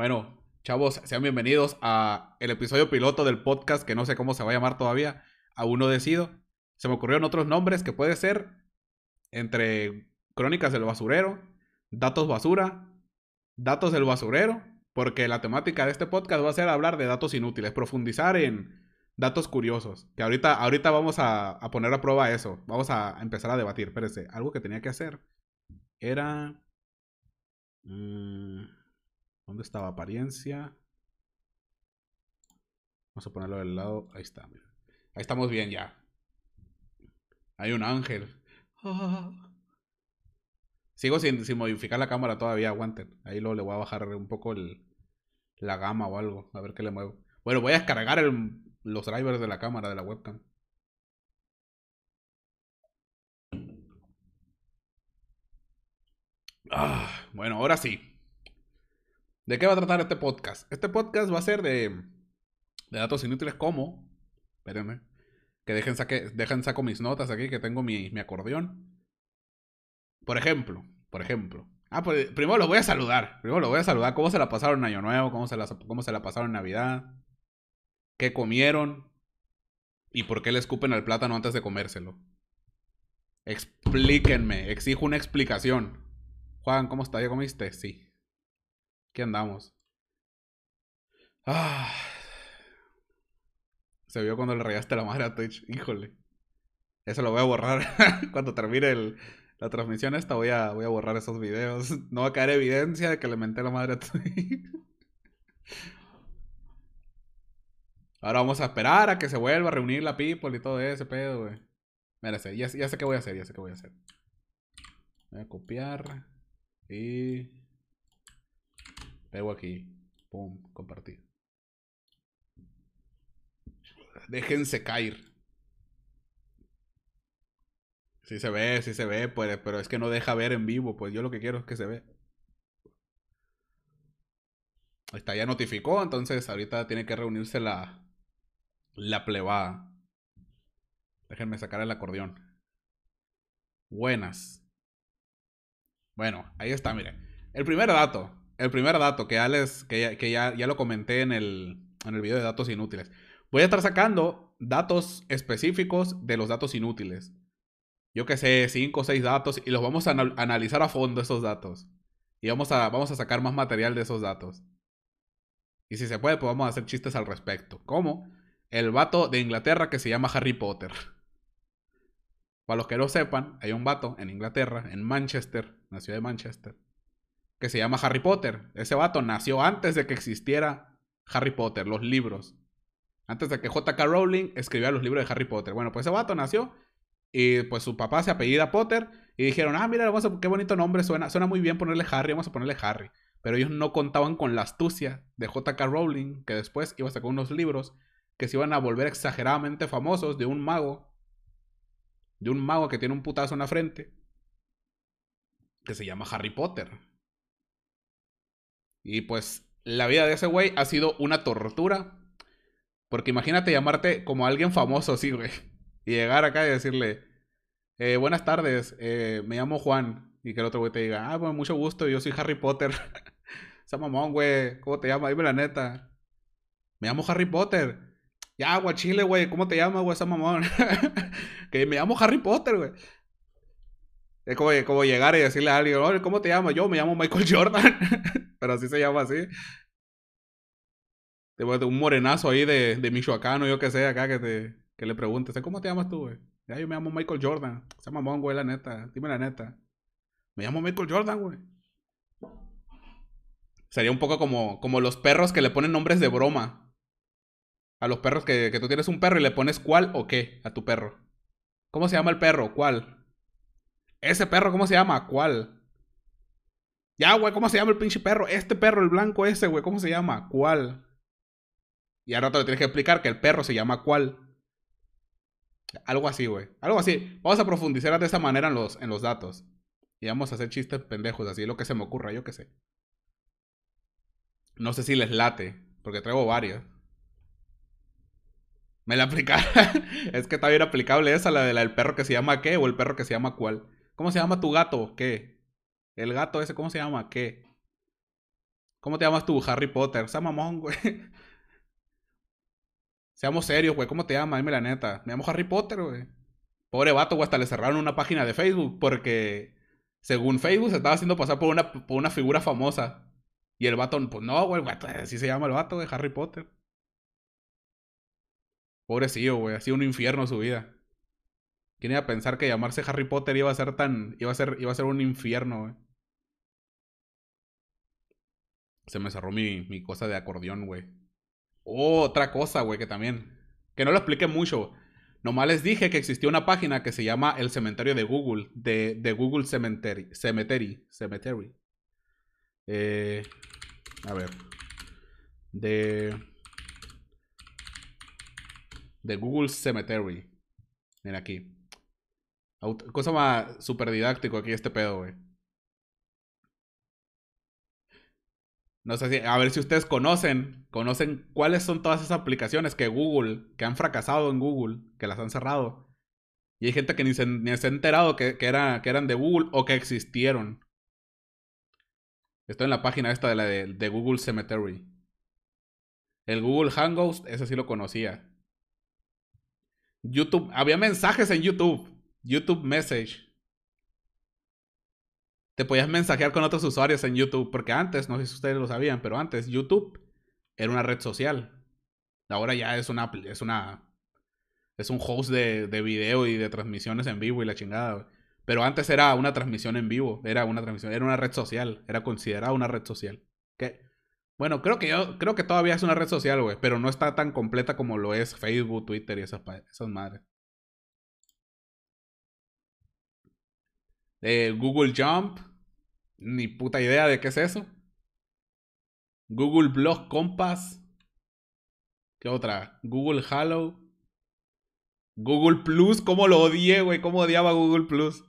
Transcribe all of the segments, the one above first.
Bueno, chavos, sean bienvenidos a el episodio piloto del podcast que no sé cómo se va a llamar todavía. Aún no decido. Se me ocurrieron otros nombres que puede ser entre Crónicas del Basurero, Datos Basura, Datos del Basurero, porque la temática de este podcast va a ser hablar de datos inútiles, profundizar en datos curiosos. Que ahorita, ahorita vamos a, poner a prueba eso. Vamos a empezar a debatir. Espérense, algo que tenía que hacer era... mm, ¿Dónde estaba? Apariencia. Vamos a ponerlo del lado. Ahí está. Ahí estamos bien ya. Hay un ángel. Sigo sin, modificar la cámara todavía, aguanten. Ahí luego le voy a bajar un poco el, la gama o algo. A ver qué le muevo. Bueno, voy a descargar los drivers de la cámara, de la webcam. Ah, bueno, ahora sí. ¿De qué va a tratar este podcast? Este podcast va a ser de, de datos inútiles como... Espérenme. Que dejen, saco mis notas aquí, que tengo mi, mi acordeón. Por ejemplo, por ejemplo. Ah, pues primero los voy a saludar. Primero los voy a saludar. ¿Cómo se la pasaron Año Nuevo? ¿Cómo se la, cómo se la pasaron Navidad? ¿Qué comieron? ¿Y por qué le escupen al plátano antes de comérselo? Explíquenme. Exijo una explicación. Juan, ¿cómo está? ¿Ya comiste? Sí. ¿Qué andamos? Ah. Se vio cuando le rayaste la madre a Twitch. Híjole. Eso lo voy a borrar. cuando termine el, la transmisión esta voy a, voy a borrar esos videos. No va a caer evidencia de que le menté la madre a Twitch. Ahora vamos a esperar a que se vuelva a reunir la people y todo ese pedo, güey. Mírese, ya, ya sé qué voy a hacer, ya sé qué voy a hacer. Voy a copiar. Y... Pego aquí. Pum, compartir. Déjense caer. Sí se ve, sí se ve, pues, pero es que no deja ver en vivo, pues yo lo que quiero es que se ve. Está, ya notificó, entonces ahorita tiene que reunirse la, la plebada. Déjenme sacar el acordeón. Buenas. Bueno, ahí está, miren. El primer dato. El primer dato que ya, les, que ya, que ya, ya lo comenté en el, en el video de datos inútiles. Voy a estar sacando datos específicos de los datos inútiles. Yo que sé, 5 o 6 datos y los vamos a anal- analizar a fondo esos datos. Y vamos a, vamos a sacar más material de esos datos. Y si se puede, pues vamos a hacer chistes al respecto. Como el vato de Inglaterra que se llama Harry Potter. Para los que no sepan, hay un vato en Inglaterra, en Manchester, en la ciudad de Manchester, que se llama Harry Potter. Ese vato nació antes de que existiera Harry Potter, los libros. Antes de que J.K. Rowling escribiera los libros de Harry Potter. Bueno, pues ese vato nació y pues su papá se apellida Potter y dijeron, ah, mira, vamos a, qué bonito nombre, suena, suena muy bien ponerle Harry, vamos a ponerle Harry. Pero ellos no contaban con la astucia de J.K. Rowling, que después iba a sacar unos libros que se iban a volver exageradamente famosos de un mago, de un mago que tiene un putazo en la frente, que se llama Harry Potter. Y pues la vida de ese güey ha sido una tortura. Porque imagínate llamarte como alguien famoso, sí, güey. Y llegar acá y decirle, eh, buenas tardes, eh, me llamo Juan. Y que el otro güey te diga, ah, bueno, mucho gusto, yo soy Harry Potter. Esa mamón, güey, ¿cómo te llamas? Dime la neta. Me llamo Harry Potter. Ya, guachile, güey, ¿cómo te llamas, güey, esa mamón? que me llamo Harry Potter, güey. Es como, como llegar y decirle a alguien, "Oye, ¿cómo te llamas? Yo me llamo Michael Jordan. Pero así se llama así. Un morenazo ahí de, de Michoacán o yo que sé, acá que, te, que le preguntes, ¿cómo te llamas tú, güey? Ya, yo me llamo Michael Jordan. Esa mamón, güey, la neta. Dime la neta. Me llamo Michael Jordan, güey. Sería un poco como, como los perros que le ponen nombres de broma. A los perros que, que tú tienes un perro y le pones cuál o qué a tu perro. ¿Cómo se llama el perro? ¿Cuál? Ese perro, ¿cómo se llama? ¿Cuál? Ya, güey, ¿cómo se llama el pinche perro? Este perro, el blanco ese, güey, ¿cómo se llama? ¿Cuál? Y ahora te lo tienes que explicar que el perro se llama cuál. Algo así, güey. Algo así. Vamos a profundizar de esa manera en los, en los datos. Y vamos a hacer chistes pendejos, así lo que se me ocurra, yo qué sé. No sé si les late, porque traigo varias. Me la aplicaron. es que está bien aplicable esa, la de la del perro que se llama qué o el perro que se llama cuál. ¿Cómo se llama tu gato? ¿Qué? El gato ese, ¿cómo se llama? ¿Qué? ¿Cómo te llamas tú? Harry Potter. Sea mamón, güey. Seamos serios, güey. ¿Cómo te llamas? Dime la neta. Me llamo Harry Potter, güey. Pobre vato, güey. Hasta le cerraron una página de Facebook porque, según Facebook, se estaba haciendo pasar por una, por una figura famosa. Y el vato, pues no, güey. Así se llama el vato, güey. Harry Potter. Pobrecillo, güey. Ha sido un infierno su vida. ¿Quién iba a pensar que llamarse Harry Potter iba a ser tan. iba a ser, iba a ser un infierno, güey? Se me cerró mi, mi cosa de acordeón, güey. Oh, otra cosa, güey, que también. Que no lo expliqué mucho. Nomás les dije que existía una página que se llama El Cementerio de Google. De, de Google Cemetery. Cemetery. Cemetery. Eh, a ver. De. De Google Cemetery. Mira aquí. Cosa más super didáctico aquí este pedo, güey. No sé si, a ver si ustedes conocen, conocen cuáles son todas esas aplicaciones que Google, que han fracasado en Google, que las han cerrado. Y hay gente que ni se, ni se ha enterado que, que, era, que eran de Google o que existieron. Estoy en la página esta de la de, de Google Cemetery. El Google Hangouts, ese sí lo conocía. YouTube, había mensajes en YouTube. YouTube Message. Te podías mensajear con otros usuarios en YouTube. Porque antes, no sé si ustedes lo sabían, pero antes YouTube era una red social. Ahora ya es una. Es una. Es un host de, de video y de transmisiones en vivo y la chingada. Pero antes era una transmisión en vivo. Era una transmisión. Era una red social. Era considerada una red social. ¿Qué? Bueno, creo que yo, creo que todavía es una red social, güey, pero no está tan completa como lo es Facebook, Twitter y esas, esas madres. Eh, Google Jump, ni puta idea de qué es eso. Google Blog Compass. ¿Qué otra? Google Halo. Google Plus, ¿cómo lo odié, güey? ¿Cómo odiaba Google Plus?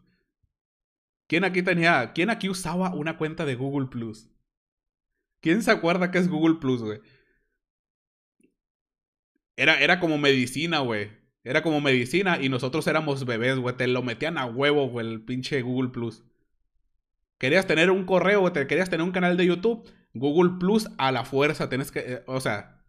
¿Quién aquí tenía, quién aquí usaba una cuenta de Google Plus? ¿Quién se acuerda que es Google Plus, güey? Era, era como medicina, güey. Era como medicina y nosotros éramos bebés, güey. Te lo metían a huevo, güey, el pinche Google Plus. Querías tener un correo, güey, querías tener un canal de YouTube. Google Plus a la fuerza, tenés que, eh, o sea,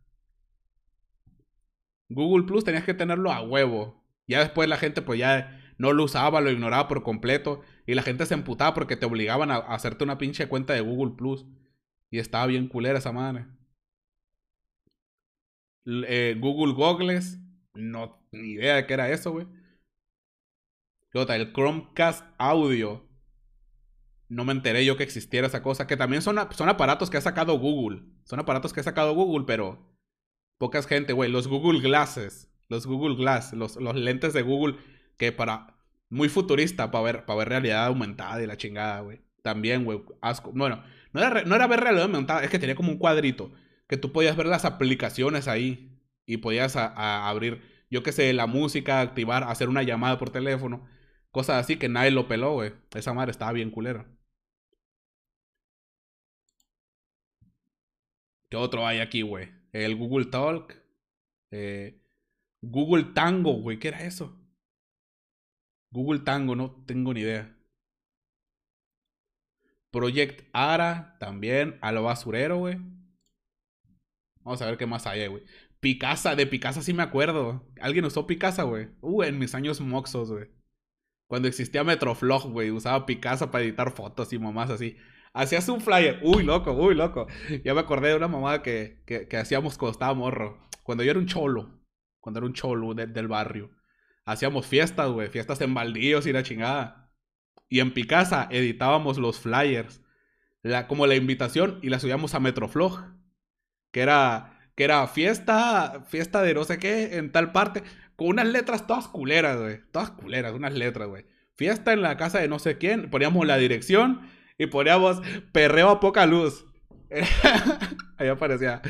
Google Plus tenías que tenerlo a huevo. Ya después la gente pues ya no lo usaba, lo ignoraba por completo. Y la gente se emputaba porque te obligaban a hacerte una pinche cuenta de Google Plus. Y estaba bien culera esa madre. Eh, Google Goggles. No, ni idea de qué era eso, güey. El Chromecast Audio. No me enteré yo que existiera esa cosa. Que también son, son aparatos que ha sacado Google. Son aparatos que ha sacado Google, pero pocas gente, güey. Los Google Glasses. Los Google Glass. Los, los lentes de Google. Que para. Muy futurista para ver, ver realidad aumentada y la chingada, güey. También, güey. Asco. Bueno, no era, no era ver realidad aumentada, es que tenía como un cuadrito que tú podías ver las aplicaciones ahí y podías abrir, yo qué sé, la música, activar, hacer una llamada por teléfono, cosas así que nadie lo peló, güey. Esa madre estaba bien culera. ¿Qué otro hay aquí, güey? El Google Talk. Eh, Google Tango, güey. ¿Qué era eso? Google Tango, no tengo ni idea. Project Ara, también, a lo basurero, güey. Vamos a ver qué más hay, güey. Picasa, de Picasa sí me acuerdo. ¿Alguien usó Picasa, güey? Uh, en mis años moxos, güey. Cuando existía Metroflog, güey, usaba Picasa para editar fotos y mamás así. Hacías un flyer. Uy, loco, uy, loco. Ya me acordé de una mamada que, que, hacíamos cuando morro. Cuando yo era un cholo. Cuando era un cholo del barrio. Hacíamos fiestas, güey. Fiestas en baldíos y la chingada. Y en Picasa editábamos los flyers, la, como la invitación, y la subíamos a Metroflog. Que era, era fiesta, fiesta de no sé qué, en tal parte, con unas letras todas culeras, güey. Todas culeras, unas letras, güey. Fiesta en la casa de no sé quién, poníamos la dirección y poníamos perreo a poca luz. Ahí aparecía.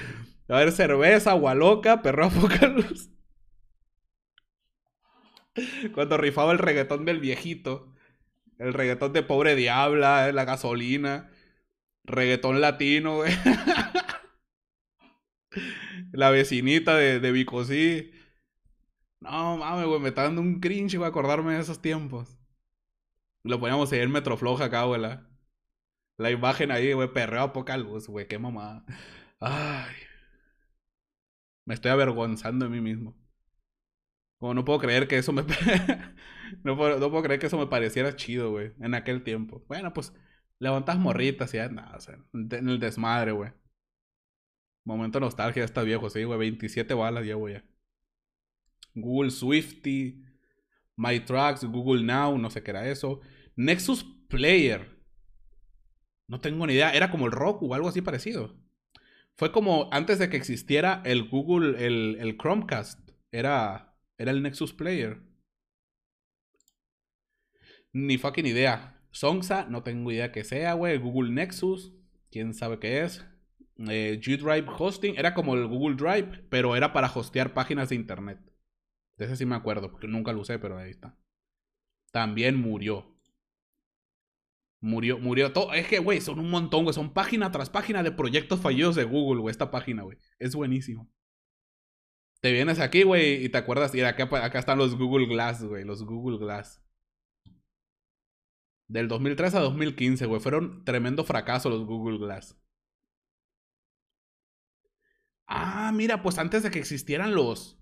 A ver, cerveza, agua loca, perreo a poca luz. Cuando rifaba el reggaetón del viejito. El reggaetón de pobre diabla, la gasolina. Reggaetón latino, güey. la vecinita de, de Bicosí. No mames, güey, me está dando un cringe, güey, acordarme de esos tiempos. Lo poníamos ahí en Metroflog acá, güey. La imagen ahí, güey, perreo a poca luz, güey, qué mamada. Ay. Me estoy avergonzando de mí mismo. Como no puedo creer que eso me... no, puedo, no, puedo, creer que eso me pareciera chido, güey, en aquel tiempo. Bueno, pues levantas morritas y ya, nada, en el desmadre, güey. Momento nostalgia, está viejo, sí, güey, 27 balas ya, güey. Google Swifty, My Tracks, Google Now, no sé qué era eso. Nexus Player. No tengo ni idea, era como el Roku o algo así parecido. Fue como antes de que existiera el Google, el, el Chromecast. Era, era el Nexus Player. Ni fucking idea. Songsa, no tengo idea que sea, güey. Google Nexus, quién sabe qué es. Eh, G-Drive Hosting, era como el Google Drive, pero era para hostear páginas de internet. De ese sí me acuerdo, porque nunca lo usé, pero ahí está. También murió. Murió, murió todo. Es que, güey, son un montón, güey. Son página tras página de proyectos fallidos de Google, güey. Esta página, güey. Es buenísimo. Te vienes aquí, güey, y te acuerdas. Y acá, acá están los Google Glass, güey. Los Google Glass. Del 2003 a 2015, güey. Fueron tremendo fracaso los Google Glass. Ah, mira, pues antes de que existieran los,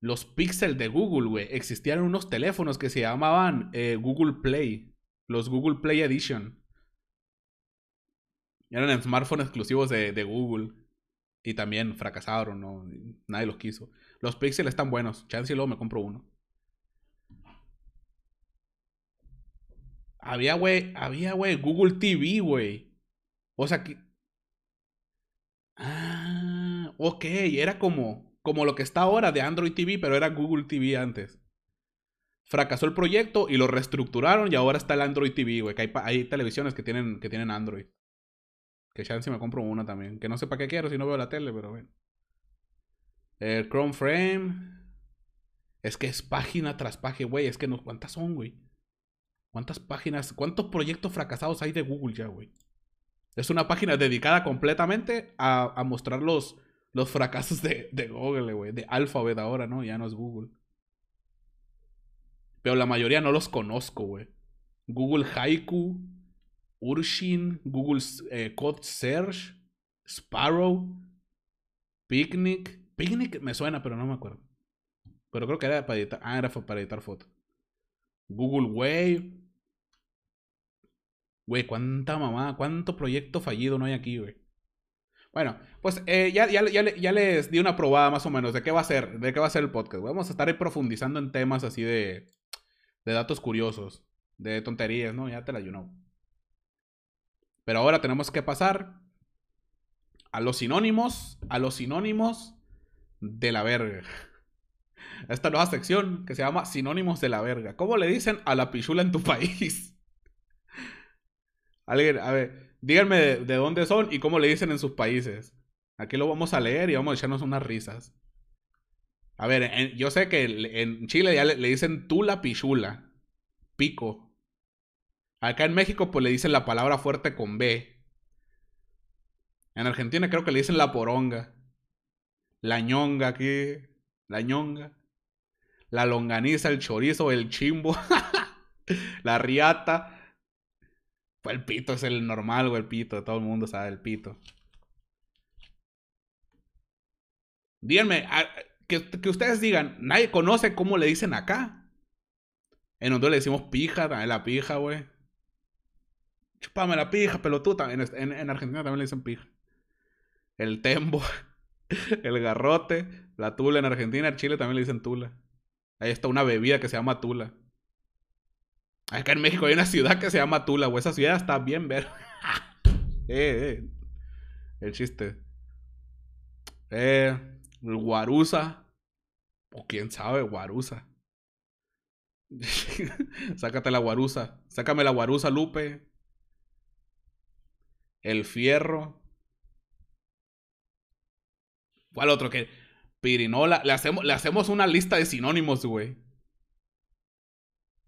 los Pixel de Google, güey, existían unos teléfonos que se llamaban eh, Google Play. Los Google Play Edition. Eran smartphones exclusivos de, de Google. Y también fracasaron, ¿no? Nadie los quiso. Los Pixel están buenos. Chance y luego me compro uno. Había, güey, había, güey, Google TV, güey. O sea que... Ah, ok, era como, como lo que está ahora de Android TV, pero era Google TV antes fracasó el proyecto y lo reestructuraron y ahora está el Android TV, güey. Que hay, hay, televisiones que tienen, que tienen Android. Que chance me compro una también. Que no sé para qué quiero si no veo la tele, pero bueno. El Chrome Frame. Es que es página tras página, güey. Es que no. ¿Cuántas son, güey? ¿Cuántas páginas? ¿Cuántos proyectos fracasados hay de Google ya, güey? Es una página dedicada completamente a, a mostrar los, los fracasos de, Google, güey. De Alphabet ahora, ¿no? Ya no es Google. Pero la mayoría no los conozco, güey. Google Haiku, Urshin, Google eh, Code Search, Sparrow, Picnic. Picnic me suena, pero no me acuerdo. Pero creo que era para editar. Ah, era para editar fotos. Google Wave. Güey, cuánta mamá, cuánto proyecto fallido no hay aquí, güey. Bueno, pues eh, ya, ya, ya, les di una probada más o menos de qué va a ser, de qué va a ser el podcast. Vamos a estar ahí profundizando en temas así de, de datos curiosos, de tonterías, ¿no? Ya te la you know. Pero ahora tenemos que pasar a los sinónimos, a los sinónimos de la verga. Esta nueva sección que se llama Sinónimos de la verga. ¿Cómo le dicen a la pichula en tu país? Alguien, a ver, díganme de, dónde son y cómo le dicen en sus países. Aquí lo vamos a leer y vamos a echarnos unas risas. A ver, yo sé que en Chile ya le, dicen tú la pichula. Pico. Acá en México, pues le dicen la palabra fuerte con B. En Argentina creo que le dicen la poronga. La ñonga aquí. La ñonga. La longaniza, el chorizo, el chimbo. la riata. El pito es el normal, o el pito. Todo el mundo sabe el pito. Díganme, que, ustedes digan, nadie conoce cómo le dicen acá. En Honduras le decimos pija, la pija, güey. Chupame la pija, pelotuda. En, en, en Argentina también le dicen pija. El tembo, el garrote, la tula en Argentina, en Chile también le dicen tula. Ahí está una bebida que se llama tula. Acá en México hay una ciudad que se llama Tula, güey. Esa ciudad está bien ver. eh, eh. El chiste. Eh. Guarusa. O quién sabe, Guarusa. Sácate la Guarusa. Sácame la Guarusa, Lupe. El Fierro. ¿Cuál otro que? Pirinola. Le hacemos, le hacemos una lista de sinónimos, güey.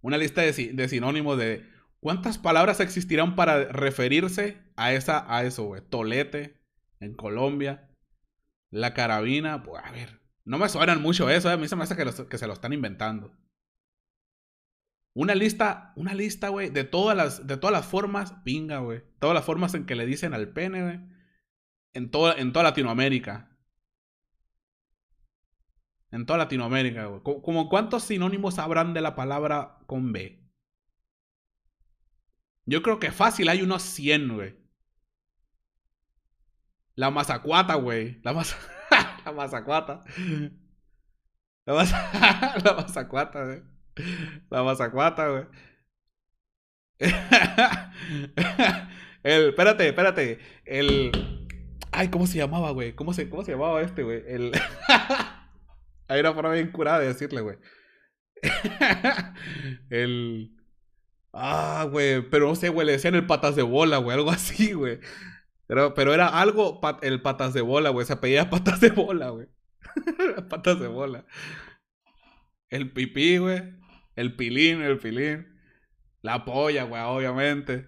Una lista de, de, sinónimos de cuántas palabras existirán para referirse a esa a eso, güey. Tolete en Colombia. La carabina, a ver, no me suenan mucho eso, eh, a mí se me hace que, que se lo están inventando. Una lista, una lista, güey, de todas las, de todas las formas, pinga, güey. Todas las formas en que le dicen al pene, güey. En en toda Latinoamérica. En toda Latinoamérica, güey. Como cuántos sinónimos habrán de la palabra con B. Yo creo que fácil hay unos 100, güey. La mazacuata, güey. La, masa... la mazacuata. La, masa... la mazacuata, güey. La mazacuata, güey. El, espérate, espérate. El. Ay, ¿cómo se llamaba, güey? ¿Cómo se, ¿Cómo se llamaba este, güey? El. Hay una forma bien curada de decirle, güey. el. Ah, güey. Pero no sé, güey. Le decían el patas de bola, güey. Algo así, güey. Pero, pero era algo. el patas de bola, güey. Se apellía patas de bola, güey. patas de bola. El pipí, güey. El pilín, el pilín. La polla, güey, obviamente.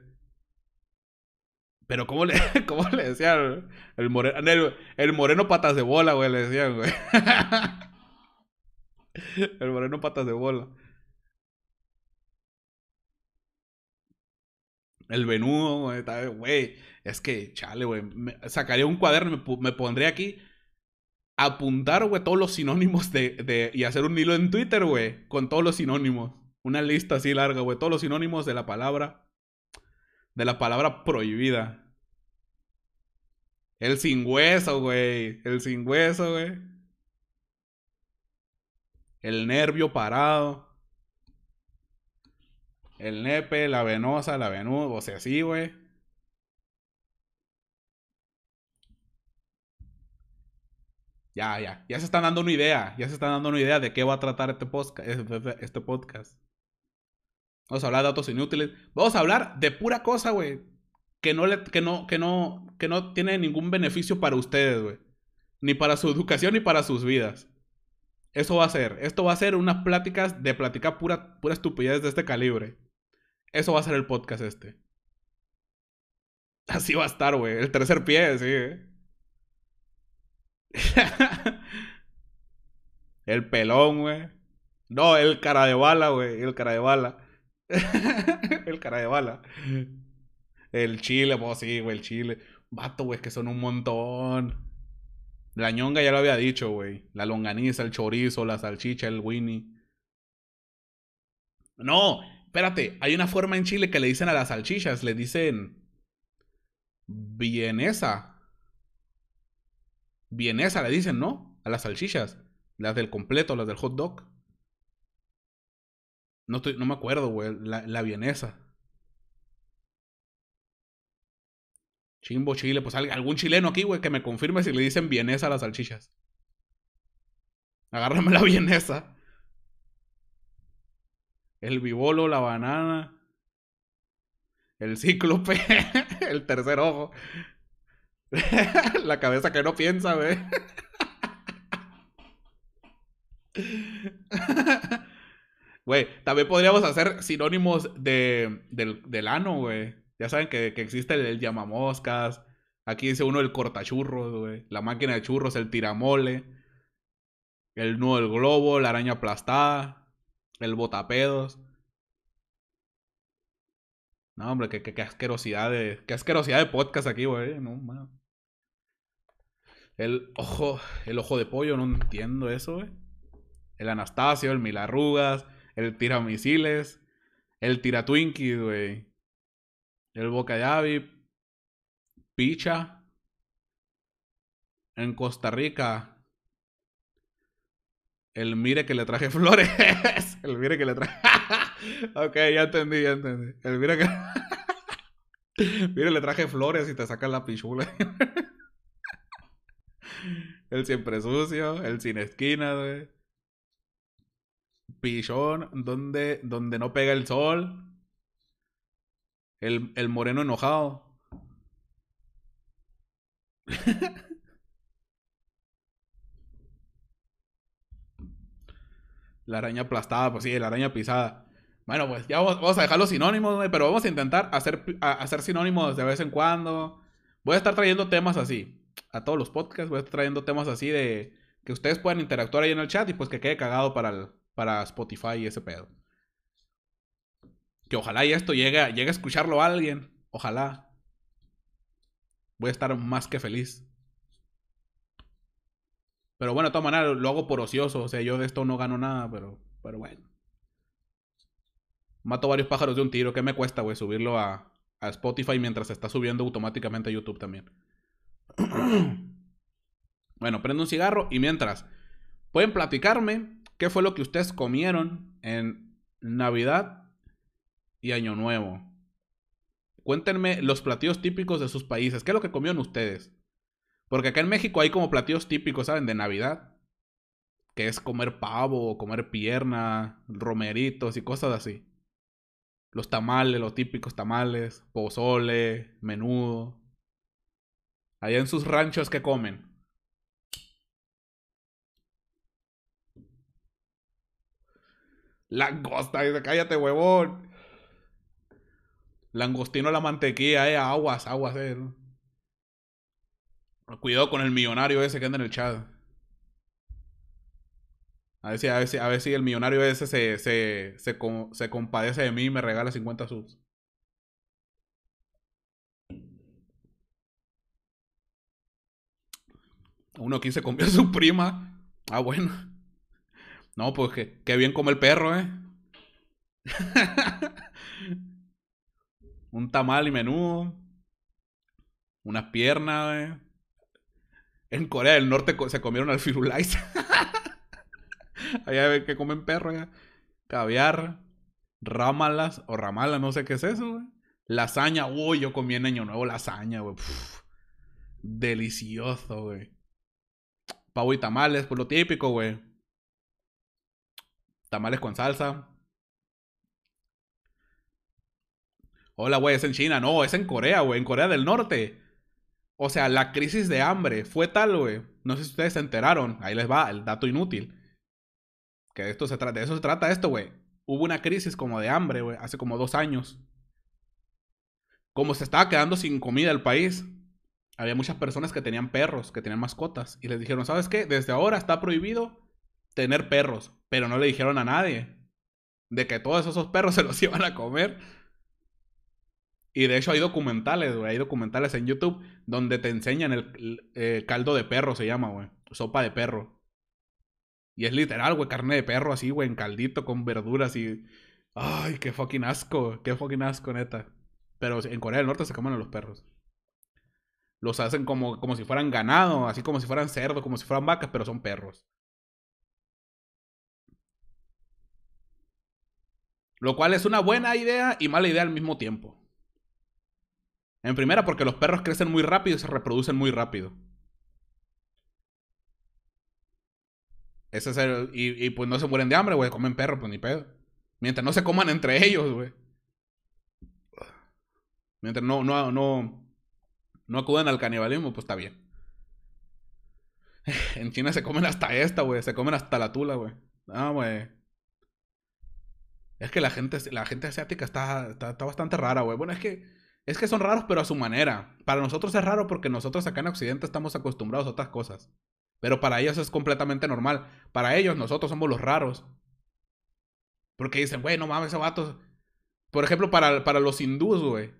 Pero ¿cómo le, cómo le decían? El moreno, el, el moreno patas de bola, güey, le decían, güey. El moreno patas de bola. El venudo, güey. Es que, chale, güey. Sacaría un cuaderno, me, me pondría aquí apuntar, güey, todos los sinónimos de, de, y hacer un hilo en Twitter, güey, con todos los sinónimos. Una lista así larga, güey, todos los sinónimos de la palabra, de la palabra prohibida. El sin hueso, güey. El sin hueso, güey. El nervio parado. El nepe, la venosa, la venuda, o sea, sí, güey. Ya, ya, ya se están dando una idea, ya se están dando una idea de qué va a tratar este, este podcast. Vamos a hablar de datos inútiles. Vamos a hablar de pura cosa, güey. Que no, le, que, no, que, no, que no tiene ningún beneficio para ustedes, güey. Ni para su educación ni para sus vidas. Eso va a ser. Esto va a ser unas pláticas de platicar pura, pura estupidez de este calibre. Eso va a ser el podcast este. Así va a estar, güey. El tercer pie, sí. ¿eh? el pelón, güey. No, el cara de bala, güey. El cara de bala. el cara de bala. El chile, pues sí, güey, el chile. Vato, güey, que son un montón. La ñonga ya lo había dicho, güey. La longaniza, el chorizo, la salchicha, el winnie. No, espérate. Hay una forma en Chile que le dicen a las salchichas. Le dicen... Vienesa. Vienesa le dicen, ¿no? A las salchichas. Las del completo, las del hot dog. No, estoy, no me acuerdo, güey. La, la. Chimbo Chile, pues algún chileno aquí, güey, que me confirme si le dicen vienesa a las salchichas. Agárrame la vienesa. El bibolo, la banana. El cíclope. el tercer ojo. la cabeza que no piensa, güey. Güey, también podríamos hacer sinónimos de, del, del ano, güey. Ya saben que, existe el, llamamoscas. Aquí dice uno el cortachurros, güey. La máquina de churros, el tiramole. El nudo del globo, la araña aplastada. El botapedos. No, hombre, qué, qué, asquerosidad de. Qué asquerosidad de podcast aquí, güey. No, El ojo. El ojo de pollo, no entiendo eso, güey. El Anastasio, el Milarrugas, el tiramisiles, el tiratwinkies, güey. El Bocayavi, Picha. En Costa Rica. El mire que le traje flores. el mire que le traje. ok, ya entendí, ya entendí. El mire que. mire, le traje flores y te saca la pichula. el siempre sucio. El sin esquina, güey. Pichón, donde, donde no pega el sol. El, el moreno enojado. la araña aplastada, pues sí, la araña pisada. Bueno, pues ya vamos, a dejar los sinónimos, pero vamos a intentar hacer, hacer sinónimos de vez en cuando. Voy a estar trayendo temas así. A todos los podcasts voy a estar trayendo temas así de que ustedes puedan interactuar ahí en el chat y pues que quede cagado para, para Spotify y ese pedo. Que ojalá y esto llegue, llegue a escucharlo a alguien. Ojalá. Voy a estar más que feliz. Pero bueno, de todas maneras lo hago por ocioso. O sea, yo de esto no gano nada, pero, pero bueno. Mato varios pájaros de un tiro. ¿Qué me cuesta, güey? Subirlo a, a Spotify mientras se está subiendo automáticamente a YouTube también. bueno, prendo un cigarro y mientras, pueden platicarme qué fue lo que ustedes comieron en Navidad y Año Nuevo. Cuéntenme los platillos típicos de sus países. ¿Qué es lo que comieron ustedes? Porque acá en México hay como platillos típicos, ¿saben? De Navidad. Que es comer pavo, comer pierna, romeritos y cosas así. Los tamales, los típicos tamales, pozole, menudo. Allá en sus ranchos, ¿qué comen? Langosta, dice, cállate, huevón. Langostino la mantequilla, eh, aguas, aguas, eh. Cuidado con el millonario ese que anda en el chat. A ver si, a ver si, a ver si el millonario ese se, se, se, se compadece de mí y me regala 50 subs. Uno aquí se comió a su prima. Ah, bueno. No, pues que, que bien come el perro, ¿eh? Un tamal y menudo. Unas piernas, ¿eh? En Corea del Norte se comieron al firulais. Allá que comen perro. Caviar, rámalas o ramala, no sé qué es eso, güey. Lasaña, uy, yo comí en Año Nuevo lasaña, güey. Delicioso, güey. Pavo y tamales, pues lo típico, güey. Tamales con salsa. Hola, güey, es en China. No, es en Corea, güey. En Corea del Norte. O sea, la crisis de hambre fue tal, güey. No sé si ustedes se enteraron. Ahí les va el dato inútil. Que de, esto se trata, de eso se trata esto, güey. Hubo una crisis como de hambre, güey, hace como dos años. Como se estaba quedando sin comida el país, había muchas personas que tenían perros, que tenían mascotas. Y les dijeron, ¿sabes qué? Desde ahora está prohibido tener perros. Pero no le dijeron a nadie de que todos esos perros se los iban a comer. Y de hecho hay documentales, güey. Hay documentales en YouTube donde te enseñan el, eh, caldo de perro, se llama, güey. Sopa de perro. Y es literal, güey, carne de perro así, güey, en caldito con verduras y... Ay, qué fucking asco, qué fucking asco, neta. Pero en Corea del Norte se comen a los perros. Los hacen como, como si fueran ganado, así como si fueran cerdo, como si fueran vacas, pero son perros. Lo cual es una buena idea y mala idea al mismo tiempo. En primera, porque los perros crecen muy rápido y se reproducen muy rápido. Ese es el. Y, pues no se mueren de hambre, güey. Comen perros, pues ni pedo. Mientras no se coman entre ellos, güey. Mientras no, no, no. No acudan al canibalismo, pues está bien. En China se comen hasta esta, güey. Se comen hasta la tula, güey. Ah, güey. Es que la gente, la gente asiática está, está, está bastante rara, güey. Bueno, es que, es que son raros, pero a su manera. Para nosotros es raro porque nosotros acá en Occidente estamos acostumbrados a otras cosas. Pero para ellos es completamente normal. Para ellos, nosotros somos los raros. Porque dicen, güey, no mames, ese vato. Por ejemplo, para, para los hindús, güey.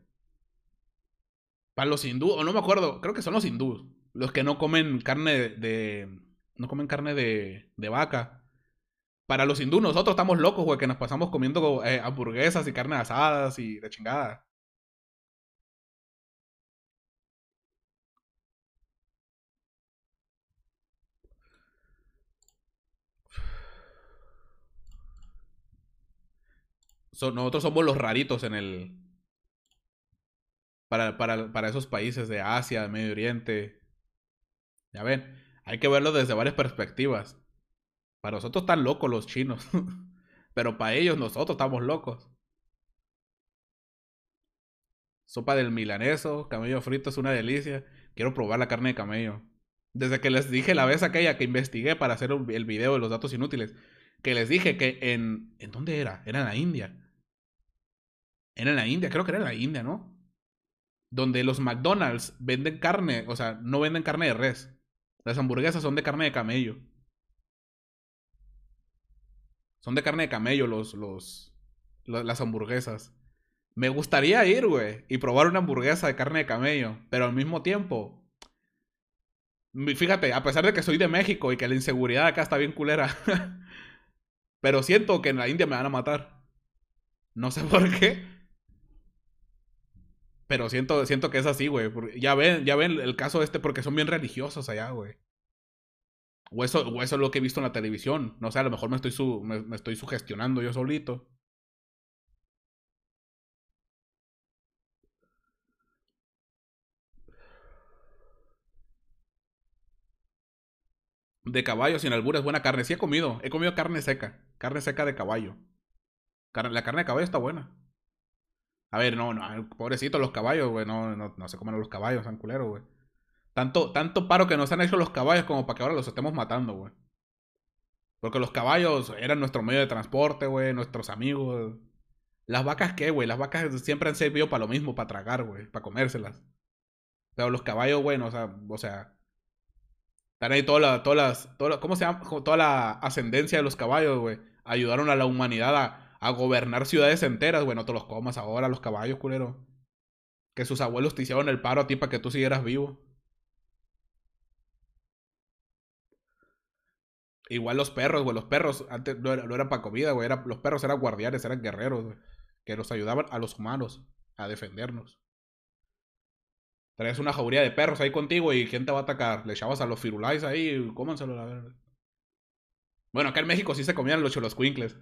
Para los hindús, o no me acuerdo, creo que son los hindús. Los que no comen carne de. no comen carne de, de vaca. Para los hindús, nosotros estamos locos, güey, que nos pasamos comiendo eh, hamburguesas y carne asadas y de chingada. Nosotros somos los raritos en el. Para, para, para esos países de Asia, de Medio Oriente. Ya ven, hay que verlo desde varias perspectivas. Para nosotros están locos los chinos. Pero para ellos nosotros estamos locos. Sopa del milaneso, camello frito es una delicia. Quiero probar la carne de camello. Desde que les dije la vez aquella que investigué para hacer el video de los datos inútiles, que les dije que en... ¿En dónde era? Era en la India. Era en la India, creo que era en la India, ¿no? Donde los McDonald's venden carne, o sea, no venden carne de res. Las hamburguesas son de carne de camello. Son de carne de camello los, los, las hamburguesas. Me gustaría ir, güey, y probar una hamburguesa de carne de camello, pero al mismo tiempo, fíjate, a pesar de que soy de México y que la inseguridad acá está bien culera, pero siento que en la India me van a matar. No sé por qué. Pero siento, siento que es así, güey. Ya ven, ya ven el caso este porque son bien religiosos allá, güey. O eso, o eso es lo que he visto en la televisión. No sé, a lo mejor me estoy, me estoy sugestionando yo solito. De caballo sin albures, buena carne. Sí he comido. He comido carne seca. Carne seca de caballo. la carne de caballo está buena. A ver, no, no. Pobrecito los caballos, güey. No, no, no se comen los caballos, san culero, güey. Tanto, tanto paro que nos han hecho los caballos como para que ahora los estemos matando, güey. Porque los caballos eran nuestro medio de transporte, güey. Nuestros amigos. Las vacas, ¿qué, güey? Las vacas siempre han servido para lo mismo, para tragar, güey. Para comérselas. Pero los caballos, güey, o sea, o sea están ahí todas las, todas las, ¿cómo se llama? Toda la ascendencia de los caballos, güey. Ayudaron a la humanidad a, a gobernar ciudades enteras, güey. No te los comas ahora, los caballos, culero. Que sus abuelos te hicieron el paro a ti para que tú siguieras vivo. Igual los perros, güey. Los perros antes no, eran para comida, güey. los perros eran guardianes, eran guerreros, güey. Que nos ayudaban a los humanos a defendernos. Traes una jauría de perros ahí contigo y ¿quién te va a atacar? Le echabas a los firulais ahí y cómanselo, la verdad. Bueno, acá en México sí se comían los choloscuincles.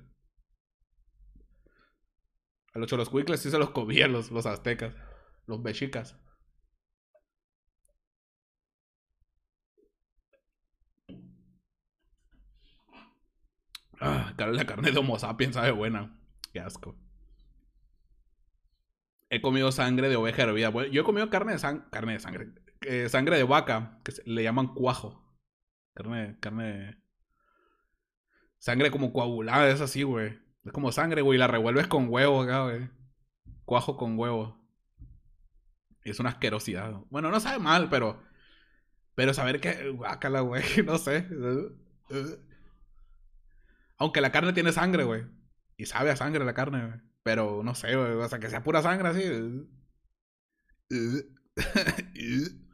A los choloscuincles sí se los comían los, los aztecas, los mexicas. Ah, la carne de Homo sapiens sabe buena. Qué asco. He comido sangre de oveja hervida. yo he comido carne de, sangre carne de sangre. Eh, sangre de vaca, que le llaman cuajo. Carne, carne. Sangre como coagulada, es así, güey. Es como sangre, güey. La revuelves con huevo acá, güey. Cuajo con huevo. Es una asquerosidad. Bueno, no sabe mal, pero. Pero saber que. Guácala, güey. No sé. Aunque la carne tiene sangre, güey. Y sabe a sangre la carne, güey. Pero no sé, güey. O sea, que sea pura sangre así.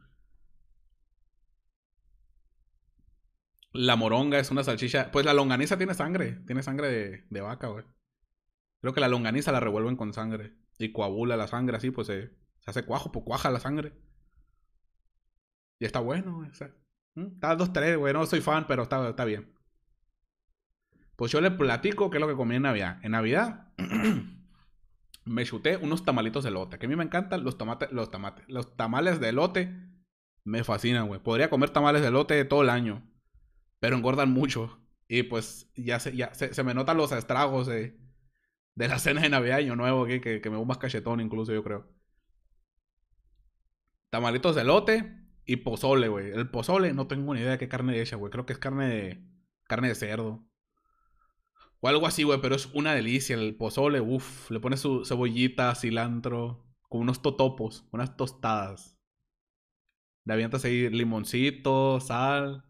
La moronga es una salchicha. Pues la longaniza tiene sangre. Tiene sangre de, de vaca, güey. Creo que la longaniza la revuelven con sangre. Y coagula la sangre así, pues se, se hace cuajo, pues cuaja la sangre. Y está bueno, güey. O sea, está dos, tres, güey. No soy fan, pero está, está bien. Pues yo le platico qué es lo que comí en Navidad. En Navidad me chuté unos tamalitos de lote. Que a mí me encantan los tomates, los. Los tamales de lote me fascinan, güey. Podría comer tamales de lote todo el año. Pero engordan mucho. Y pues ya se, ya se, me notan los estragos de, la cena de Navidad Año Nuevo, que, que, me veo más cachetón incluso, yo creo. Tamalitos de lote y pozole, güey. El pozole no tengo ni idea de qué carne es güey. Creo que es carne de, carne de cerdo. O algo así, güey, pero es una delicia. El pozole, uff, le pones su cebollita, cilantro, con unos totopos, unas tostadas. Le avientas ahí limoncito, sal.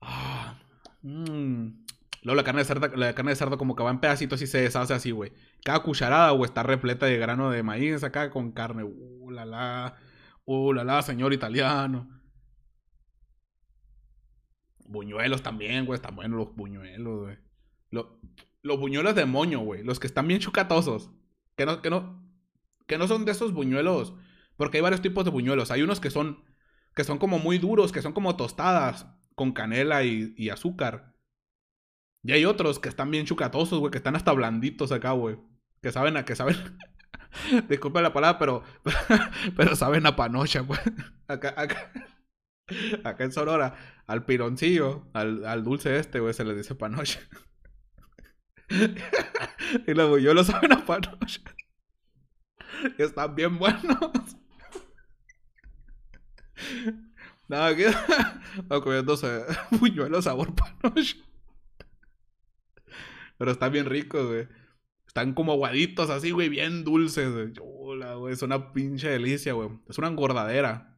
Ah, mmm. Luego la carne de cerdo, la carne de cerdo como que va en pedacitos y se deshace así, güey. Cada cucharada, güey, está repleta de grano de maíz acá con carne. Uh, la la. Uh, la la, señor italiano. Buñuelos también, güey. Están buenos los buñuelos, güey los buñuelos de moño, güey. Los que están bien chucatosos. Que no, que no, que no son de esos buñuelos. Porque hay varios tipos de buñuelos. Hay unos que son, que son como muy duros, que son como tostadas con canela y, azúcar. Y hay otros que están bien chucatosos, güey, que están hasta blanditos acá, güey. Que saben a que saben. Disculpe la palabra, pero. pero saben a panocha, güey. Acá, acá. Acá en Sonora, al pironcillo, al dulce este, güey, se le dice panocha. y luego yo lo saben a panocha. Están bien buenos. Nada, que. No, comiéndose buñuelos sabor panocha. Pero están bien ricos, güey. Están como aguaditos así, güey, bien dulces, güey. Güey. Es una pinche delicia, güey. Es una engordadera.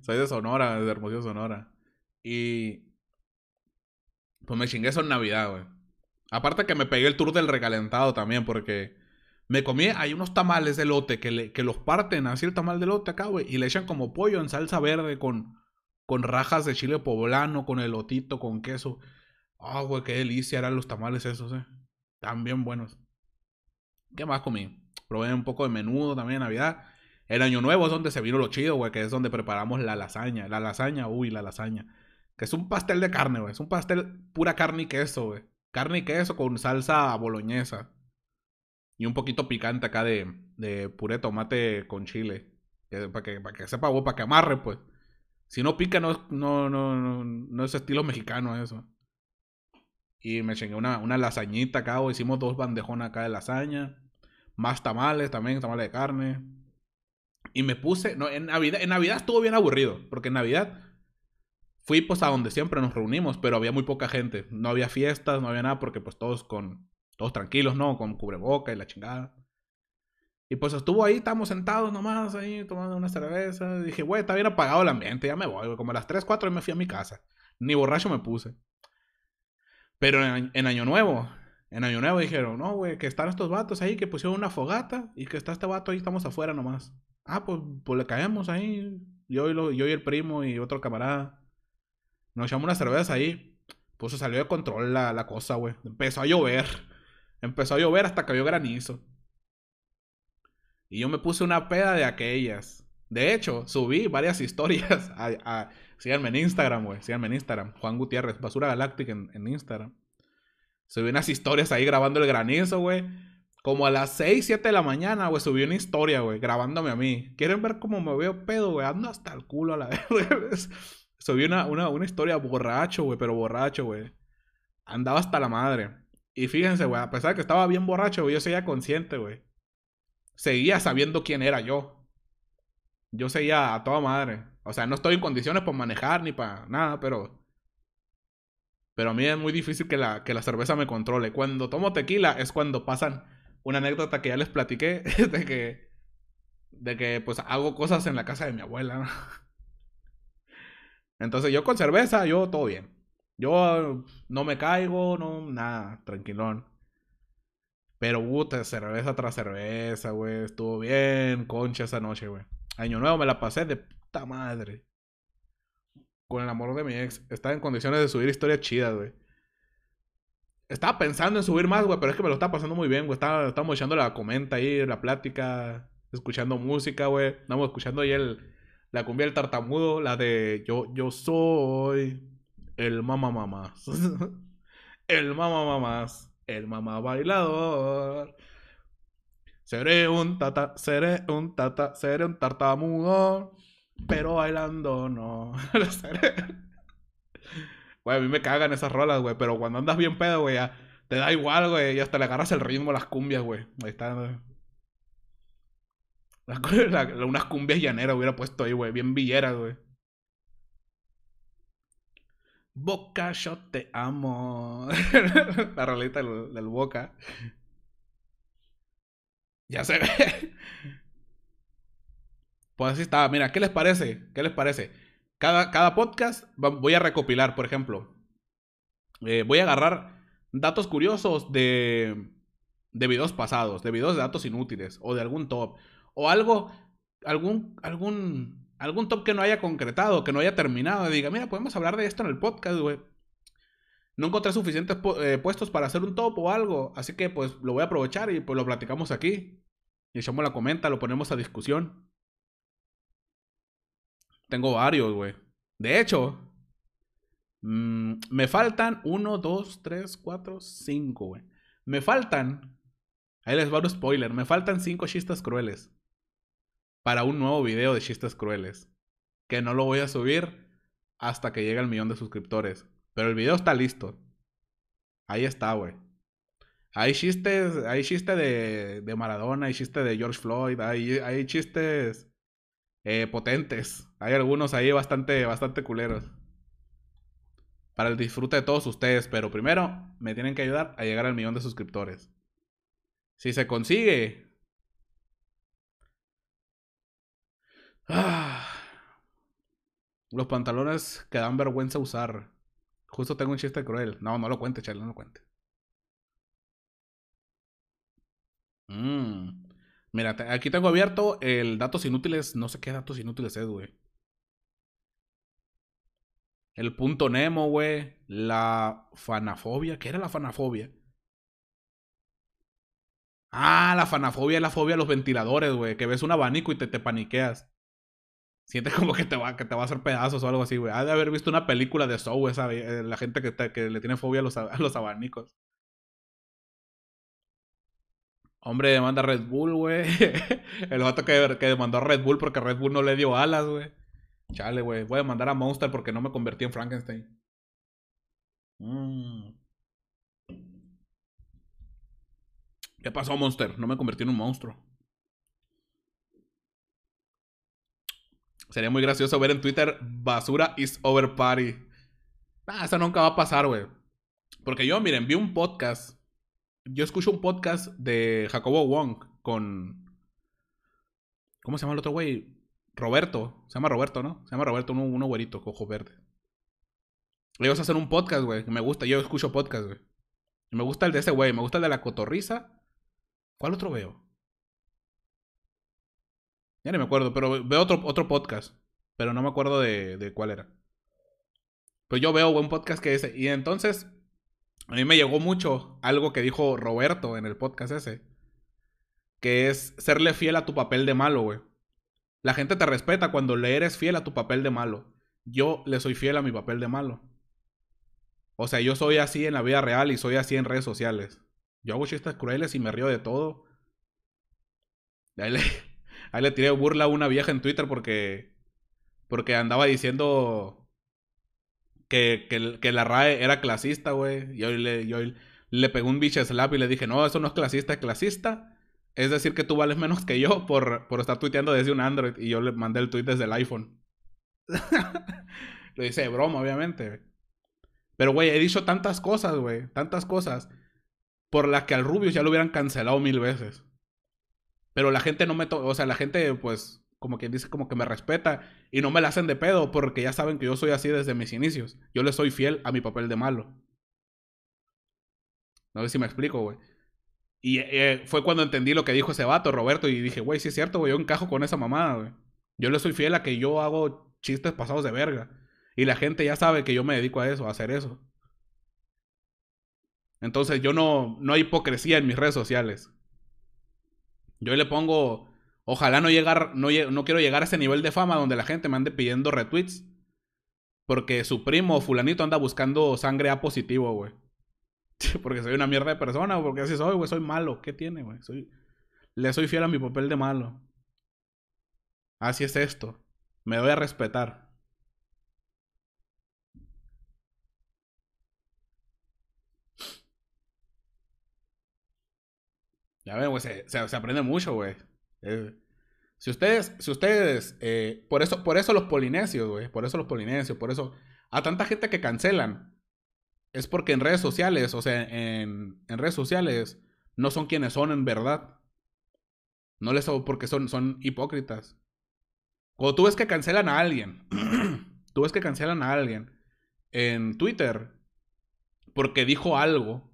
Soy de Sonora, de Hermosillo, Sonora. Y. Pues me chingué eso en Navidad, güey. Aparte que me pegué el tour del recalentado también, porque me comí, hay unos tamales de lote que, que los parten así el tamal de lote acá, güey, y le echan como pollo en salsa verde con, con rajas de chile poblano, con elotito, con queso. Ah, güey, qué delicia eran los tamales esos, eh. Bien buenos. ¿Qué más comí? Probé un poco de menudo también en Navidad. El Año Nuevo es donde se vino lo chido, güey, que es donde preparamos la lasaña. La lasaña, uy, la lasaña. Que es un pastel de carne, güey. Es un pastel pura carne y queso, güey. Carne y queso con salsa boloñesa. Y un poquito picante acá de, de puré tomate con chile. para, que, para que sepa, güey, para que amarre, pues. Si no pica, no, no, no, no, es estilo mexicano eso. Y me chingué una, una lasañita acá, güey. Hicimos dos bandejones acá de lasaña. Más tamales también, tamales de carne. Y me puse. No, en Navidad, en Navidad estuvo bien aburrido. Porque en Navidad fui pues a donde siempre nos reunimos. Pero había muy poca gente. No había fiestas, no había nada. Porque pues todos con. Todos tranquilos, ¿no? Con cubreboca y la chingada. Y pues estuvo ahí, estábamos sentados nomás ahí tomando una cerveza. dije, güey, está bien apagado el ambiente, ya me voy. Como a las 3, 4 me fui a mi casa. Ni borracho me puse. Pero en Año Nuevo, en Año Nuevo dijeron, no, güey, que están estos vatos ahí que pusieron una fogata y que está este vato ahí, estamos afuera nomás. Ah, pues, pues le caemos ahí. Yo y, el primo y otro camarada. Nos echamos una cerveza ahí. Pues se salió de control la, cosa, güey. Empezó a llover. Empezó a llover hasta cayó granizo. Y yo me puse una peda de aquellas. De hecho, subí varias historias. A, síganme en Instagram, güey. Síganme en Instagram. Juan Gutiérrez, Basura Galáctica en Instagram. Subí unas historias ahí grabando el granizo, güey. Como a las 6, 7 de la mañana, güey, subí una historia, güey, grabándome a mí. ¿Quieren ver cómo me veo pedo, güey? Ando hasta el culo a la vez. subí una, una, una historia borracho, güey, pero borracho, güey. Andaba hasta la madre. Y fíjense, güey, a pesar de que estaba bien borracho, güey, yo seguía consciente, güey. Seguía sabiendo quién era yo. Yo seguía a toda madre. O sea, no estoy en condiciones para manejar ni para nada, pero pero a mí es muy difícil que la, que la cerveza me controle. Cuando tomo tequila es cuando pasan una anécdota que ya les platiqué de que, de que pues hago cosas en la casa de mi abuela. Entonces yo con cerveza, yo todo bien. Yo no me caigo, no, nada, tranquilón. Pero, puta, cerveza tras cerveza, güey. Estuvo bien, concha esa noche, güey. Año nuevo me la pasé de puta madre con el amor de mi ex, estaba en condiciones de subir historias chidas, güey. Estaba pensando en subir más, güey, pero es que me lo estaba pasando muy bien, güey. Estaba, estábamos echando la comenta ahí, la plática, escuchando música, güey. Estamos escuchando ahí el, la cumbia del tartamudo, la de yo, yo soy el mamá mamás. el mamá mamás, el mamá bailador. Seré un tata, seré un tata, seré un tartamudo. Pero bailando no. güey, a mí me cagan esas rolas, güey. Pero cuando andas bien pedo, güey, ya te da igual, güey. Y hasta le agarras el ritmo a las cumbias, güey. Ahí está. unas cumbias llaneras hubiera puesto ahí, güey. Bien villeras, güey. Boca, yo te amo. La rolita del, del Boca. Ya se ve. Pues así está. Mira, ¿qué les parece? ¿Qué les parece? Cada, cada podcast voy a recopilar, por ejemplo. Eh, voy a agarrar datos curiosos de, de videos pasados, de videos de datos inútiles, o de algún top, o algo, algún, algún, algún top que no haya concretado, que no haya terminado. Y diga, mira, podemos hablar de esto en el podcast, güey. No encontré suficientes eh, puestos para hacer un top o algo, así que pues lo voy a aprovechar y pues lo platicamos aquí. Y echamos la comenta, lo ponemos a discusión. Tengo varios, güey. De hecho, mmm, me faltan 1, 2, 3, 4, 5, güey. Me faltan. Ahí les va un spoiler. Me faltan 5 chistes crueles. Para un nuevo video de chistes crueles. Que no lo voy a subir hasta que llegue el millón de suscriptores. Pero el video está listo. Ahí está, güey. Hay chistes, hay chistes de, de Maradona, hay chistes de George Floyd, hay, hay chistes eh, potentes. Hay algunos ahí bastante, bastante culeros. Para el disfrute de todos ustedes. Pero primero me tienen que ayudar a llegar al millón de suscriptores. Si se consigue. Los pantalones que dan vergüenza usar. Justo tengo un chiste cruel. No, no lo cuente, Charlie, no lo cuente. Mmm. Mira, aquí tengo abierto el datos inútiles. No sé qué datos inútiles es, güey. El punto Nemo, güey. La fanafobia. ¿Qué era la fanafobia? Ah, la fanafobia es la fobia a los ventiladores, güey. Que ves un abanico y te, te paniqueas. Sientes como que te, va, que te va a hacer pedazos o algo así, güey. Ha de haber visto una película de Soul, esa, eh, la gente que, que le tiene fobia a los, a los abanicos. Hombre, demanda Red Bull, güey. El vato que, que demandó a Red Bull porque Red Bull no le dio alas, güey. Chale, güey. Voy a mandar a Monster porque no me convertí en Frankenstein. Mm. ¿Qué pasó, Monster? No me convertí en un monstruo. Sería muy gracioso ver en Twitter basura is over party. Ah, eso nunca va a pasar, güey. Porque yo, miren, vi un podcast. Yo escucho un podcast de Jacobo Wong con. ¿Cómo se llama el otro güey? Roberto. Se llama Roberto, ¿no? Se llama Roberto, uno, uno güerito, cojo verde. Ellos hacen un podcast, güey. Me gusta. Yo escucho podcast, güey. Me gusta el de ese güey. Me gusta el de la cotorriza. ¿Cuál otro veo? Ya no me acuerdo, pero veo otro, otro podcast. Pero no me acuerdo de, de cuál era. Pues yo veo buen podcast que ese. Y entonces, a mí me llegó mucho algo que dijo Roberto en el podcast ese. Que es serle fiel a tu papel de malo, güey. La gente te respeta cuando le eres fiel a tu papel de malo. Yo le soy fiel a mi papel de malo. O sea, yo soy así en la vida real y soy así en redes sociales. Yo hago chistes crueles y me río de todo. Ahí le, ahí le tiré burla a una vieja en Twitter porque. Porque andaba diciendo que, que, que la RAE era clasista, güey. Y yo le, le pegué un bitch slap y le dije, no, eso no es clasista, es clasista. Es decir, que tú vales menos que yo por, por estar tuiteando desde un Android. Y yo le mandé el tweet desde el iPhone. Lo hice de broma, obviamente. Pero, güey, he dicho tantas cosas, güey. Tantas cosas. Por las que al Rubius ya lo hubieran cancelado mil veces. Pero la gente no me... o sea, la gente, pues, como quien dice, como que me respeta. Y no me la hacen de pedo porque ya saben que yo soy así desde mis inicios. Yo le soy fiel a mi papel de malo. No sé si me explico, güey. Y eh, fue cuando entendí lo que dijo ese vato, Roberto, y dije, güey, sí es cierto, güey, yo encajo con esa mamada, güey. Yo le soy fiel a que yo hago chistes pasados de verga. Y la gente ya sabe que yo me dedico a eso, a hacer eso. Entonces yo no, no hay hipocresía en mis redes sociales. Yo le pongo, ojalá no llegar, no, no quiero llegar a ese nivel de fama donde la gente me ande pidiendo retweets. Porque su primo fulanito anda buscando sangre A positivo, güey. Porque soy una mierda de persona, porque así soy, güey, soy malo. ¿Qué tiene, güey? Le soy fiel a mi papel de malo. Así es esto. Me doy a respetar. Ya ven, güey, se, se, aprende mucho, güey. Eh, si ustedes, si ustedes, eh, por eso, por eso los polinesios, güey, por eso los polinesios, por eso, a tanta gente que cancelan, es porque en redes sociales, o sea, en, en redes sociales, no son quienes son en verdad. No les porque son, son hipócritas. Cuando tú ves que cancelan a alguien, tú ves que cancelan a alguien en Twitter porque dijo algo,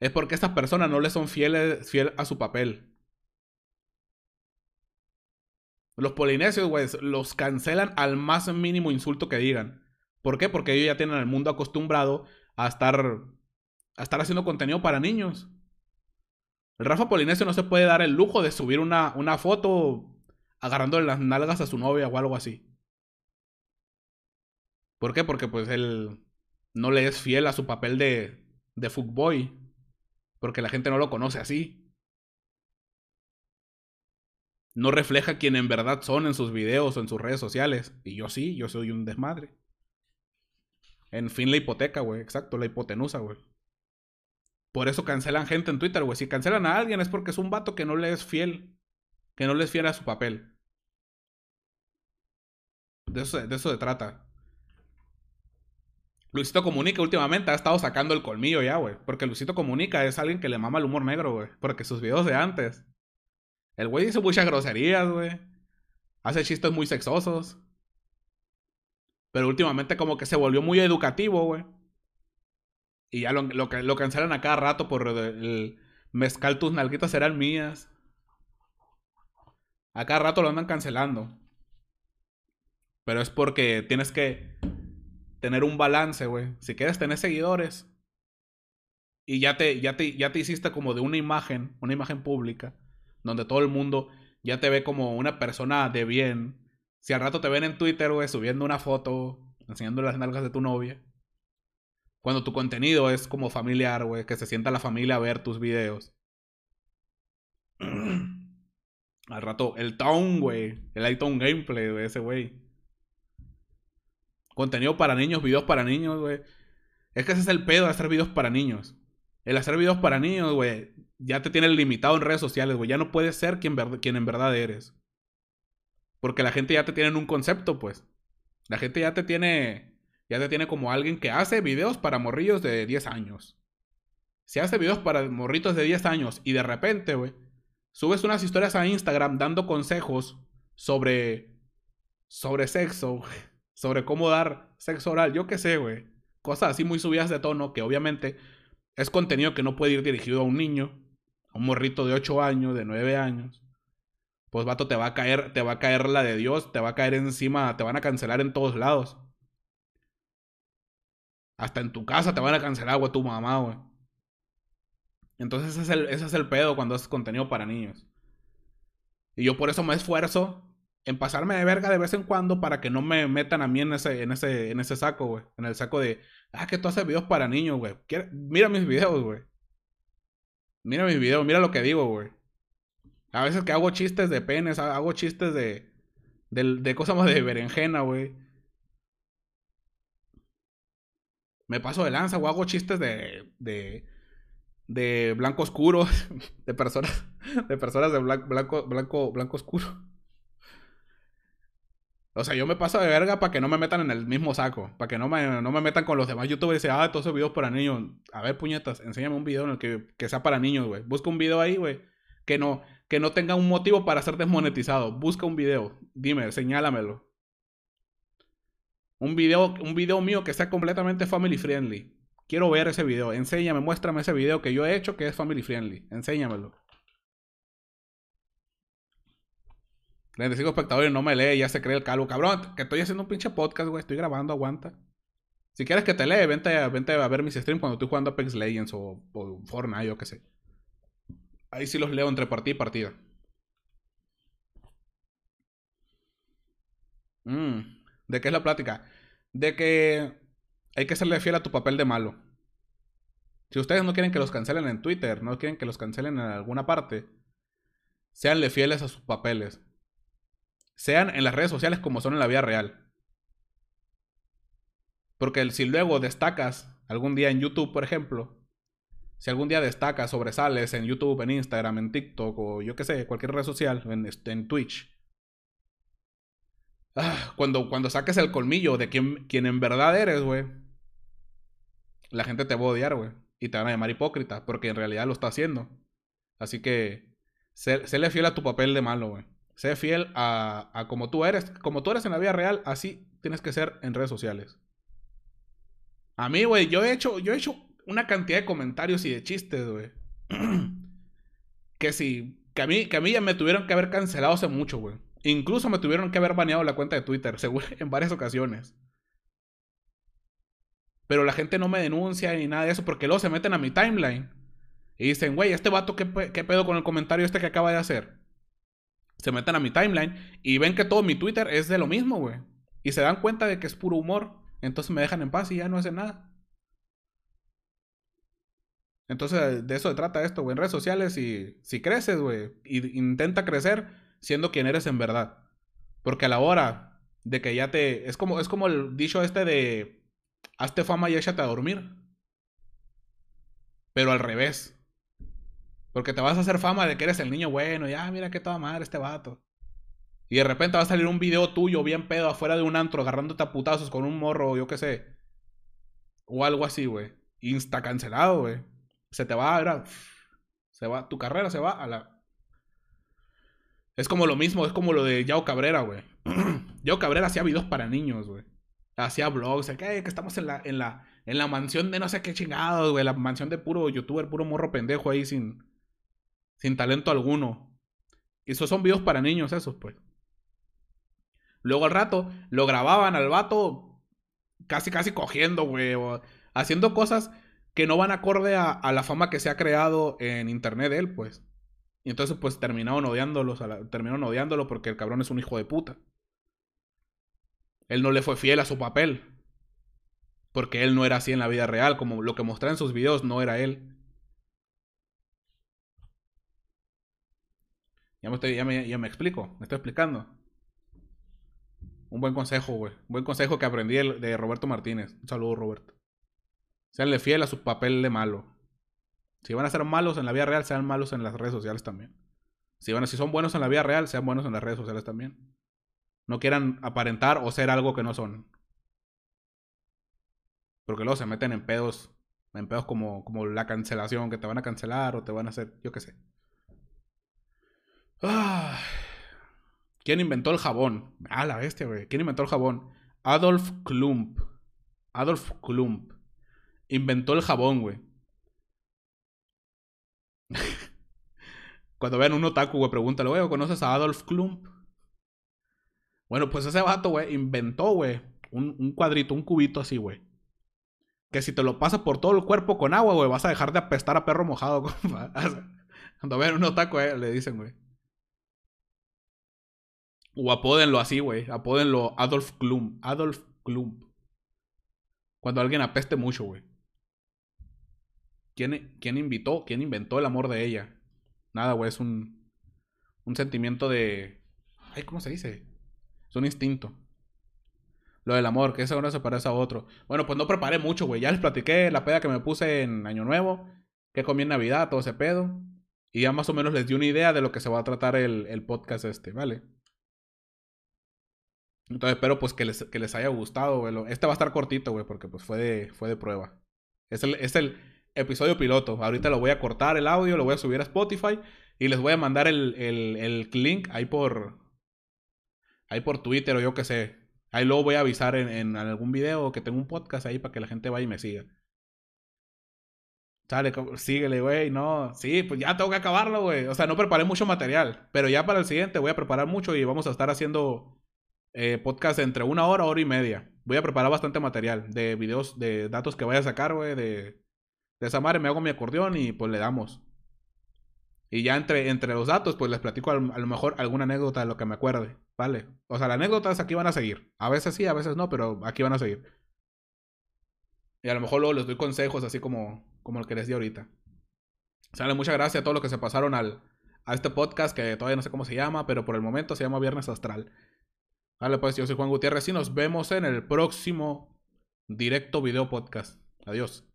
es porque estas personas no le son fieles fiel a su papel. Los polinesios, güey, los cancelan al más mínimo insulto que digan. ¿Por qué? Porque ellos ya tienen el mundo acostumbrado a estar, a estar haciendo contenido para niños. El Rafa Polinesio no se puede dar el lujo de subir una, una foto agarrándole las nalgas a su novia o algo así. ¿Por qué? Porque pues él no le es fiel a su papel de, de fuckboy. Porque la gente no lo conoce así. No refleja quién en verdad son en sus videos o en sus redes sociales. Y yo sí, yo soy un desmadre. En fin, la hipoteca, güey. Exacto, la hipotenusa, güey. Por eso cancelan gente en Twitter, güey. Si cancelan a alguien es porque es un vato que no le es fiel. Que no le es fiel a su papel. De eso, de eso se trata. Luisito Comunica últimamente ha estado sacando el colmillo ya, güey. Porque Luisito Comunica es alguien que le mama el humor negro, güey. Porque sus videos de antes. El güey dice muchas groserías, güey. Hace chistes muy sexosos. Pero últimamente como que se volvió muy educativo, güey. Y ya lo, lo, cancelan a cada rato por el mezcal tus nalguitas serán mías. A cada rato lo andan cancelando. Pero es porque tienes que tener un balance, güey. Si quieres tener seguidores y ya te, ya, te, ya te hiciste como de una imagen, una imagen pública, donde todo el mundo ya te ve como una persona de bien. Si al rato te ven en Twitter, güey, subiendo una foto, enseñando las nalgas de tu novia. Cuando tu contenido es como familiar, güey, que se sienta la familia a ver tus videos. al rato, el Town, güey. El iTown Gameplay, de ese güey. Contenido para niños, videos para niños, güey. Es que ese es el pedo de hacer videos para niños. El hacer videos para niños, güey, ya te tiene limitado en redes sociales, güey. Ya no puedes ser quien en verdad eres. Porque la gente ya te tiene en un concepto, pues. La gente ya te tiene. Ya te tiene como alguien que hace videos para morrillos de 10 años. Si hace videos para morritos de 10 años y de repente, güey, subes unas historias a Instagram dando consejos sobre. sobre sexo, sobre cómo dar sexo oral, yo qué sé, güey. Cosas así muy subidas de tono que obviamente es contenido que no puede ir dirigido a un niño, a un morrito de 8 años, de 9 años. Pues vato, te va a caer, te va a caer la de Dios, te va a caer encima, te van a cancelar en todos lados. Hasta en tu casa te van a cancelar, güey, tu mamá, güey. Entonces ese es, el, ese es el pedo cuando haces contenido para niños. Y yo por eso me esfuerzo en pasarme de verga de vez en cuando para que no me metan a mí en ese, en ese, en ese saco, güey. En el saco de, ah, que tú haces videos para niños, güey. Mira mis videos, güey. Mira mis videos, mira lo que digo, güey. A veces que hago chistes de penes, hago chistes de, de, de cosas más de berenjena, güey. Me paso de lanza, güey. Hago chistes de, de, de blanco oscuro, de personas, de personas de blanco, blanco, blanco, blanco oscuro. O sea, yo me paso de verga para que no me metan en el mismo saco. Para que no me, no me metan con los demás youtubers y dicen, ah, todos esos videos para niños. A ver, puñetas, enséñame un video en el que, que sea para niños, güey. Busca un video ahí, güey. Que no, que no tenga un motivo para ser desmonetizado. Busca un video. Dime, señálamelo. Un video, un video mío que sea completamente family friendly. Quiero ver ese video. Enséñame, muéstrame ese video que yo he hecho que es family friendly. Enséñamelo. 35 espectadores no me lee, ya se cree el calvo. Cabrón, que estoy haciendo un pinche podcast, güey. Estoy grabando, aguanta. Si quieres que te lee, vente, vente a ver mis streams cuando estoy jugando Apex Legends o, o Fortnite, yo qué sé. Ahí sí los leo entre partida y partida. Mm, ¿De qué es la plática? De que hay que serle fiel a tu papel de malo. Si ustedes no quieren que los cancelen en Twitter, no quieren que los cancelen en alguna parte, seanle fieles a sus papeles sean en las redes sociales como son en la vida real. Porque si luego destacas algún día en YouTube, por ejemplo, si algún día destacas, sobresales en YouTube, en Instagram, en TikTok o yo qué sé, cualquier red social, en, Twitch, ah, cuando, cuando saques el colmillo de quien, en verdad eres, güey, la gente te va a odiar, güey. Y te van a llamar hipócrita, porque en realidad lo está haciendo. Así que, séle fiel a tu papel de malo, güey. Sé fiel a, como tú eres. Como tú eres en la vida real, así tienes que ser en redes sociales. A mí, güey, yo he hecho, yo he hecho una cantidad de comentarios y de chistes, güey. que sí, que a mí, que a mí ya me tuvieron que haber cancelado hace mucho, güey. Incluso me tuvieron que haber baneado la cuenta de Twitter, seguro, en varias ocasiones. Pero la gente no me denuncia ni nada de eso porque luego se meten a mi timeline. Y dicen, güey, este vato, ¿qué, ¿qué pedo con el comentario este que acaba de hacer? se meten a mi timeline y ven que todo mi Twitter es de lo mismo, güey. Y se dan cuenta de que es puro humor. Entonces me dejan en paz y ya no hacen nada. Entonces de eso se trata esto, güey. En redes sociales, y, si creces, güey, intenta crecer siendo quien eres en verdad. Porque a la hora de que ya te... Es como, es como el dicho este de... Hazte fama y échate a dormir. Pero al revés. Porque te vas a hacer fama de que eres el niño bueno. Y, ah, mira qué toda madre este vato. Y de repente va a salir un video tuyo bien pedo afuera de un antro agarrándote a putazos con un morro, yo qué sé. O algo así, güey. Insta cancelado, güey. Se te va, a Se va, tu carrera se va a la. Es como lo mismo, es como lo de Yao Cabrera, güey. Yao Cabrera hacía videos para niños, güey. Hacía vlogs, que, que estamos en la, en, la, en la mansión de no sé qué chingados, güey. La mansión de puro youtuber, puro morro pendejo ahí sin, sin talento alguno. Y esos son videos para niños, esos, pues. Luego al rato lo grababan al vato casi, casi cogiendo, güey. O haciendo cosas que no van acorde a, la fama que se ha creado en internet de él, pues. Y entonces, pues terminaron odiándolo, terminaron odiándolo porque el cabrón es un hijo de puta. Él no le fue fiel a su papel. Porque él no era así en la vida real, como lo que mostraba en sus videos no era él. Ya me, estoy, ya me, ya me explico, me estoy explicando. Un buen consejo, güey. Un buen consejo que aprendí de Roberto Martínez. Un saludo, Roberto. Seanle fiel a su papel de malo. Si van a ser malos en la vida real, sean malos en las redes sociales también. Si, van a, si son buenos en la vida real, sean buenos en las redes sociales también. No quieran aparentar o ser algo que no son. Porque luego se meten en pedos. En pedos como, como la cancelación, que te van a cancelar o te van a hacer, yo qué sé. ¿Quién inventó el jabón? Ah, la bestia, güey. ¿Quién inventó el jabón? Adolf Klump. Adolf Klump. Inventó el jabón, güey. Cuando vean un otaku, güey, pregúntale, güey, ¿conoces a Adolf Klump? Bueno, pues ese vato, güey, inventó, güey, un, cuadrito, un cubito así, güey. Que si te lo pasas por todo el cuerpo con agua, güey, vas a dejar de apestar a perro mojado. Cuando vean un otaku, güey, le dicen, güey. O apódenlo así, güey. Apódenlo Adolf Klump. Adolf Klump. Cuando alguien apeste mucho, güey. ¿Quién, ¿Quién invitó? ¿Quién inventó el amor de ella? Nada, güey. Es un, un sentimiento de... Ay, ¿cómo se dice? Es un instinto. Lo del amor, que ese uno se parece a otro. Bueno, pues no preparé mucho, güey. Ya les platiqué la peda que me puse en Año Nuevo. Que comí en Navidad, todo ese pedo. Y ya más o menos les di una idea de lo que se va a tratar el, el podcast este, ¿vale? Entonces espero pues que les, que les haya gustado, güey. Este va a estar cortito, güey, porque pues fue de, fue de prueba. Es el, es el episodio piloto. Ahorita lo voy a cortar el audio, lo voy a subir a Spotify y les voy a mandar el, el, el link ahí por, ahí por Twitter o yo qué sé. Ahí luego voy a avisar en, en algún video que tengo un podcast ahí para que la gente vaya y me siga. Sale, síguele, güey, no. Sí, pues ya tengo que acabarlo, güey. O sea, no preparé mucho material, pero ya para el siguiente voy a preparar mucho y vamos a estar haciendo eh, podcast entre una hora, hora y media. Voy a preparar bastante material de videos, de datos que vaya a sacar, güey, de, de esa madre. Me hago mi acordeón y pues le damos. Y ya entre, entre los datos, pues les platico a, lo mejor alguna anécdota de lo que me acuerde, ¿vale? O sea, las anécdotas aquí van a seguir. A veces sí, a veces no, pero aquí van a seguir. Y a lo mejor luego les doy consejos así como, como el que les di ahorita. Sale, muchas gracias a todos los que se pasaron al, a este podcast que todavía no sé cómo se llama, pero por el momento se llama Viernes Astral. Vale, pues yo soy Juan Gutiérrez y nos vemos en el próximo directo video podcast. Adiós.